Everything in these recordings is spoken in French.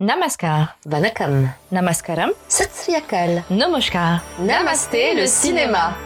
Namaskar. Vanakam. Namaskaram. Satsriyakal. Namaskar. Namasté le cinéma.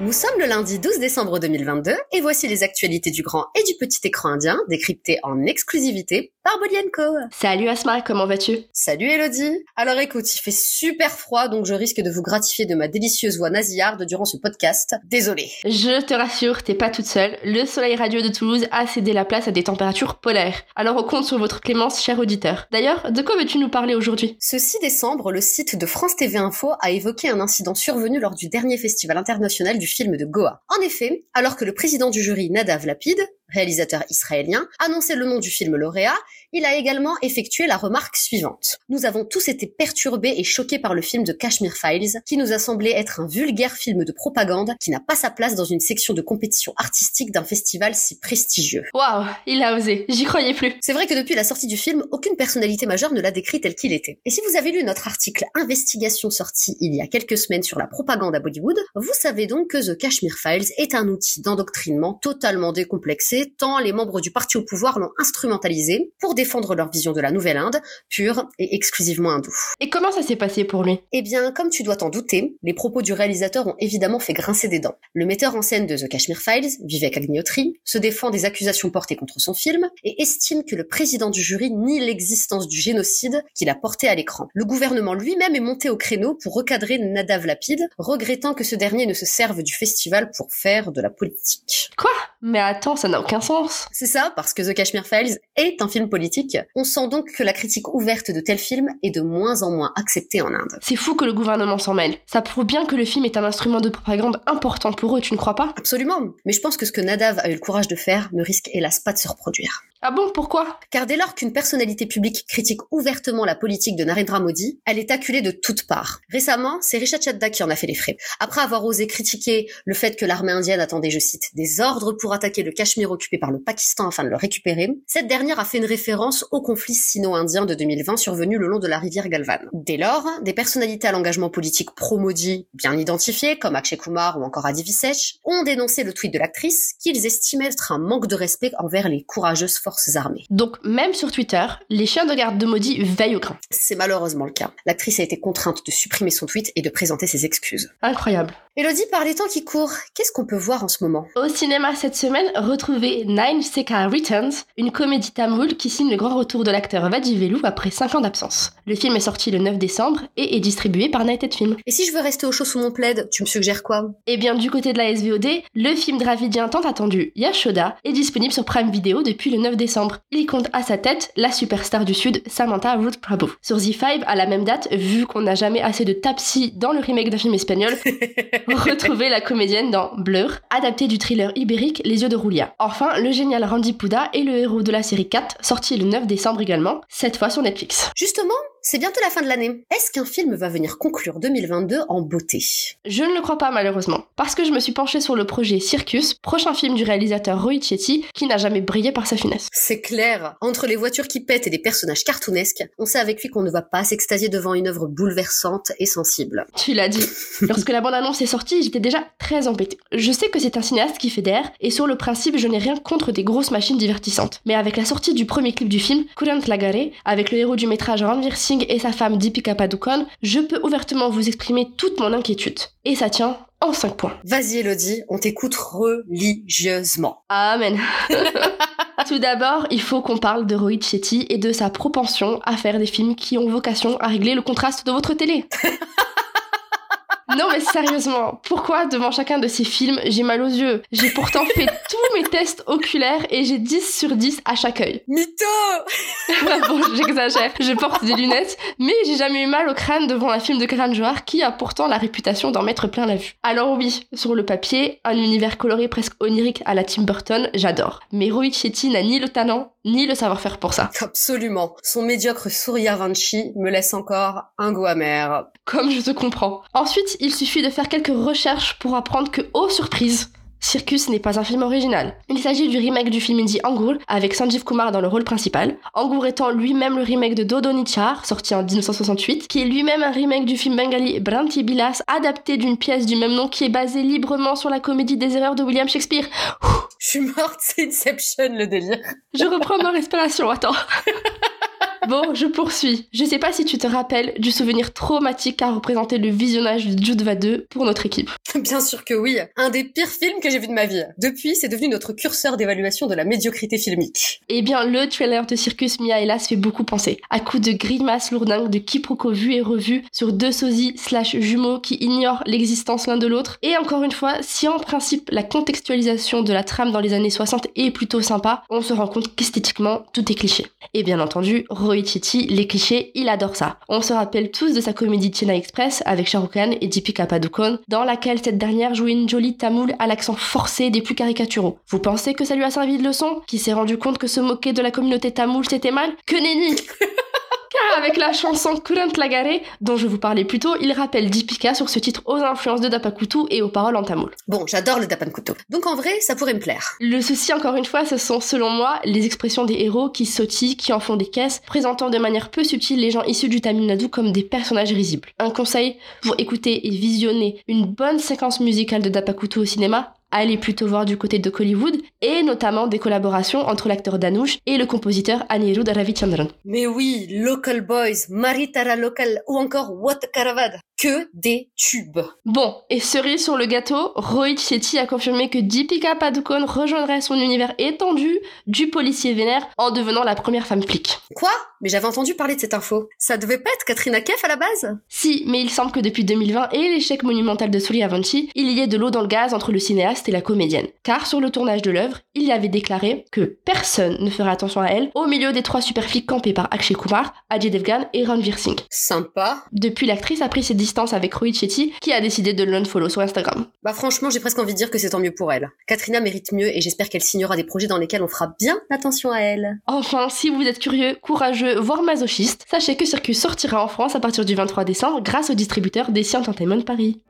Nous sommes le lundi 12 décembre 2022 et voici les actualités du grand et du petit écran indien décryptées en exclusivité Bolienko. Salut Asma, comment vas-tu? Salut Elodie. Alors écoute, il fait super froid donc je risque de vous gratifier de ma délicieuse voix nasillarde durant ce podcast. Désolé. Je te rassure, t'es pas toute seule. Le soleil radieux de Toulouse a cédé la place à des températures polaires. Alors on compte sur votre clémence, cher auditeur. D'ailleurs, de quoi veux-tu nous parler aujourd'hui? Ce 6 décembre, le site de France TV Info a évoqué un incident survenu lors du dernier festival international du film de Goa. En effet, alors que le président du jury Nadav Lapid réalisateur israélien, annonçait le nom du film lauréat, il a également effectué la remarque suivante. Nous avons tous été perturbés et choqués par le film de Kashmir Files, qui nous a semblé être un vulgaire film de propagande qui n'a pas sa place dans une section de compétition artistique d'un festival si prestigieux. Waouh, il a osé, j'y croyais plus. C'est vrai que depuis la sortie du film, aucune personnalité majeure ne l'a décrit tel qu'il était. Et si vous avez lu notre article Investigation sorti il y a quelques semaines sur la propagande à Bollywood, vous savez donc que The Kashmir Files est un outil d'endoctrinement totalement décomplexé tant les membres du parti au pouvoir l'ont instrumentalisé pour défendre leur vision de la Nouvelle-Inde, pure et exclusivement hindoue. Et comment ça s'est passé pour lui? Eh bien, comme tu dois t'en douter, les propos du réalisateur ont évidemment fait grincer des dents. Le metteur en scène de The Kashmir Files, Vivek Agnihotri, se défend des accusations portées contre son film et estime que le président du jury nie l'existence du génocide qu'il a porté à l'écran. Le gouvernement lui-même est monté au créneau pour recadrer Nadav Lapid, regrettant que ce dernier ne se serve du festival pour faire de la politique. Quoi? Mais attends, ça n'a aucun sens. C'est ça, parce que The Kashmir Files est un film politique. On sent donc que la critique ouverte de tels films est de moins en moins acceptée en Inde. C'est fou que le gouvernement s'en mêle. Ça prouve bien que le film est un instrument de propagande important pour eux, tu ne crois pas? Absolument. Mais je pense que ce que Nadav a eu le courage de faire ne risque hélas pas de se reproduire. Ah bon, pourquoi? Car dès lors qu'une personnalité publique critique ouvertement la politique de Narendra Modi, elle est acculée de toutes parts. Récemment, c'est Risha Chadda qui en a fait les frais. Après avoir osé critiquer le fait que l'armée indienne attendait, je cite, des ordres pour attaquer le Cachemire occupé par le Pakistan afin de le récupérer, cette dernière a fait une référence au conflit sino-indien de 2020 survenu le long de la rivière Galvan. Dès lors, des personnalités à l'engagement politique pro-Modi, bien identifiées, comme Akshay Kumar ou encore Adi Visech, ont dénoncé le tweet de l'actrice qu'ils estimaient être un manque de respect envers les courageuses forces armées. Donc même sur Twitter, les chiens de garde de Modi veillent au grain. C'est malheureusement le cas. L'actrice a été contrainte de supprimer son tweet et de présenter ses excuses. Incroyable. Elodie, par les temps qui courent, qu'est-ce qu'on peut voir en ce moment? Au cinéma cette semaine, retrouvez Nine Seka Returns, une comédie tamoule qui signe le grand retour de l'acteur Velu après 5 ans d'absence. Le film est sorti le 9 décembre et est distribué par Nighted Film. Et si je veux rester au chaud sous mon plaid, tu me suggères quoi? Eh bien, du côté de la SVOD, le film dravidien tant attendu Yashoda est disponible sur Prime Video depuis le 9 décembre. Il compte à sa tête la superstar du Sud, Samantha Ruth Prabhu. Sur Z5, à la même date, vu qu'on n'a jamais assez de tapsi dans le remake d'un film espagnol, retrouvez la comédienne dans Blur, adapté du thriller ibérique Les yeux de Roulia. Enfin, le génial Randy Pouda est le héros de la série 4, sorti le 9 décembre également, cette fois sur Netflix. Justement, c'est bientôt la fin de l'année. Est-ce qu'un film va venir conclure 2022 en beauté? Je ne le crois pas malheureusement, parce que je me suis penchée sur le projet Circus, prochain film du réalisateur Roy Chetty, qui n'a jamais brillé par sa finesse. C'est clair, entre les voitures qui pètent et des personnages cartoonesques, on sait avec lui qu'on ne va pas s'extasier devant une œuvre bouleversante et sensible. Tu l'as dit. Lorsque la bande-annonce est sortie, j'étais déjà très embêtée. Je sais que c'est un cinéaste qui fait d'air, et sur le principe, je n'ai rien contre des grosses machines divertissantes. Mais avec la sortie du premier clip du film, Kurant Lagare, avec le héros du métrage Ranveer Singh et sa femme Deepika Padukone, je peux ouvertement vous exprimer toute mon inquiétude. Et ça tient en 5 points. Vas-y Elodie, on t'écoute religieusement. Amen. Tout d'abord, il faut qu'on parle de Rohit Shetty et de sa propension à faire des films qui ont vocation à régler le contraste de votre télé. Non mais sérieusement, pourquoi devant chacun de ces films j'ai mal aux yeux? J'ai pourtant fait tous mes tests oculaires et j'ai 10 sur 10 à chaque œil. Mytho Bon, j'exagère, je porte des lunettes, mais j'ai jamais eu mal au crâne devant un film de Karan Johar qui a pourtant la réputation d'en mettre plein la vue. Alors oui, sur le papier, un univers coloré presque onirique à la Tim Burton, j'adore. Mais Rohit Shetty n'a ni le talent, ni le savoir-faire pour ça. Absolument. Son médiocre Surya Vanchi me laisse encore un goût amer. Comme je te comprends. Ensuite, il suffit de faire quelques recherches pour apprendre que, oh surprise, Circus n'est pas un film original. Il s'agit du remake du film indie Angour avec Sanjeev Kumar dans le rôle principal. Angour étant lui-même le remake de Dodo Nichar, sorti en 1968, qui est lui-même un remake du film bengali Branti Bilas, adapté d'une pièce du même nom qui est basée librement sur la comédie des erreurs de William Shakespeare. Je suis morte, c'est Inception le délire. Je reprends ma respiration, attends. Bon, je poursuis. Je sais pas si tu te rappelles du souvenir traumatique qu'a représenté le visionnage de Judva 2 pour notre équipe. Bien sûr que oui. Un des pires films que j'ai vu de ma vie. Depuis, c'est devenu notre curseur d'évaluation de la médiocrité filmique. Eh bien, le trailer de Circus Mia hélas fait beaucoup penser. À coup de grimaces lourdingues, de quiproquos vus et revus sur deux sosies slash jumeaux qui ignorent l'existence l'un de l'autre. Et encore une fois, si en principe la contextualisation de la trame dans les années 60 est plutôt sympa, on se rend compte qu'esthétiquement tout est cliché. Et bien entendu, Les clichés, il adore ça. On se rappelle tous de sa comédie China Express avec Shah Khan et Deepika Padukone, dans laquelle cette dernière jouait une jolie tamoule à l'accent forcé des plus caricaturaux. Vous pensez que ça lui a servi de leçon? Qui s'est rendu compte que se moquer de la communauté tamoule c'était mal? Que nenni car avec la chanson Current Lagare, dont je vous parlais plus tôt, il rappelle Deepika sur ce titre aux influences de Dapakutu et aux paroles en tamoul. Bon, j'adore le Dapakutu. Donc en vrai, ça pourrait me plaire. Le souci, encore une fois, ce sont selon moi les expressions des héros qui sautillent, qui en font des caisses, présentant de manière peu subtile les gens issus du Tamil Nadu comme des personnages risibles. Un conseil pour écouter et visionner une bonne séquence musicale de Dapakutu au cinéma, allez plutôt voir du côté de Hollywood et notamment des collaborations entre l'acteur Danush et le compositeur Anirudh Ravichandran. Mais oui, Local Boys, Maritara Local ou encore What Caravad. Que des tubes. Bon, et cerise sur le gâteau, Rohit Shetty a confirmé que Deepika Padukone rejoindrait son univers étendu du policier vénère en devenant la première femme flic. Quoi? Mais j'avais entendu parler de cette info. Ça devait pas être Katrina Kaif à la base? Si, mais il semble que depuis 2020 et l'échec monumental de Sully Avanti, il y ait de l'eau dans le gaz entre le cinéaste et la comédienne. Car sur le tournage de l'œuvre, il y avait déclaré que personne ne ferait attention à elle au milieu des trois super flics campés par Akshay Kumar, Ajay Devgan et Ranveer Singh. Sympa. Depuis, l'actrice a pris ses distances avec Rohit Shetty, qui a décidé de l'unfollow sur Instagram. Bah franchement, j'ai presque envie de dire que c'est tant mieux pour elle. Katrina mérite mieux et j'espère qu'elle signera des projets dans lesquels on fera bien attention à elle. Enfin, si vous êtes curieux, courageux, voire masochiste, sachez que Circus sortira en France à partir du 23 décembre grâce au distributeur Desi Entertainment Paris.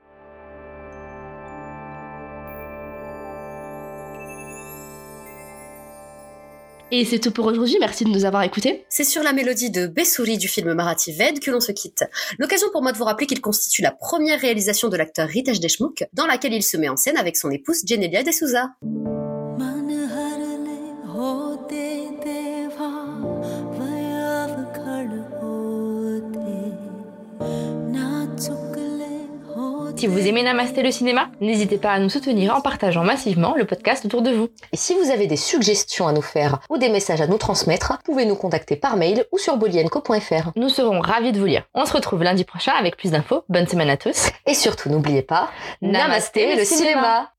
Et c'est tout pour aujourd'hui, merci de nous avoir écoutés. C'est sur la mélodie de Bessouri du film Marathi Ved que l'on se quitte. L'occasion pour moi de vous rappeler qu'il constitue la première réalisation de l'acteur Ritesh Deshmukh, dans laquelle il se met en scène avec son épouse Jenelia D'Souza. Si vous aimez Namasté le cinéma, n'hésitez pas à nous soutenir en partageant massivement le podcast autour de vous. Et si vous avez des suggestions à nous faire ou des messages à nous transmettre, pouvez nous contacter par mail ou sur bolienco.fr. Nous serons ravis de vous lire. On se retrouve lundi prochain avec plus d'infos. Bonne semaine à tous. Et surtout, n'oubliez pas, Namasté, le, cinéma.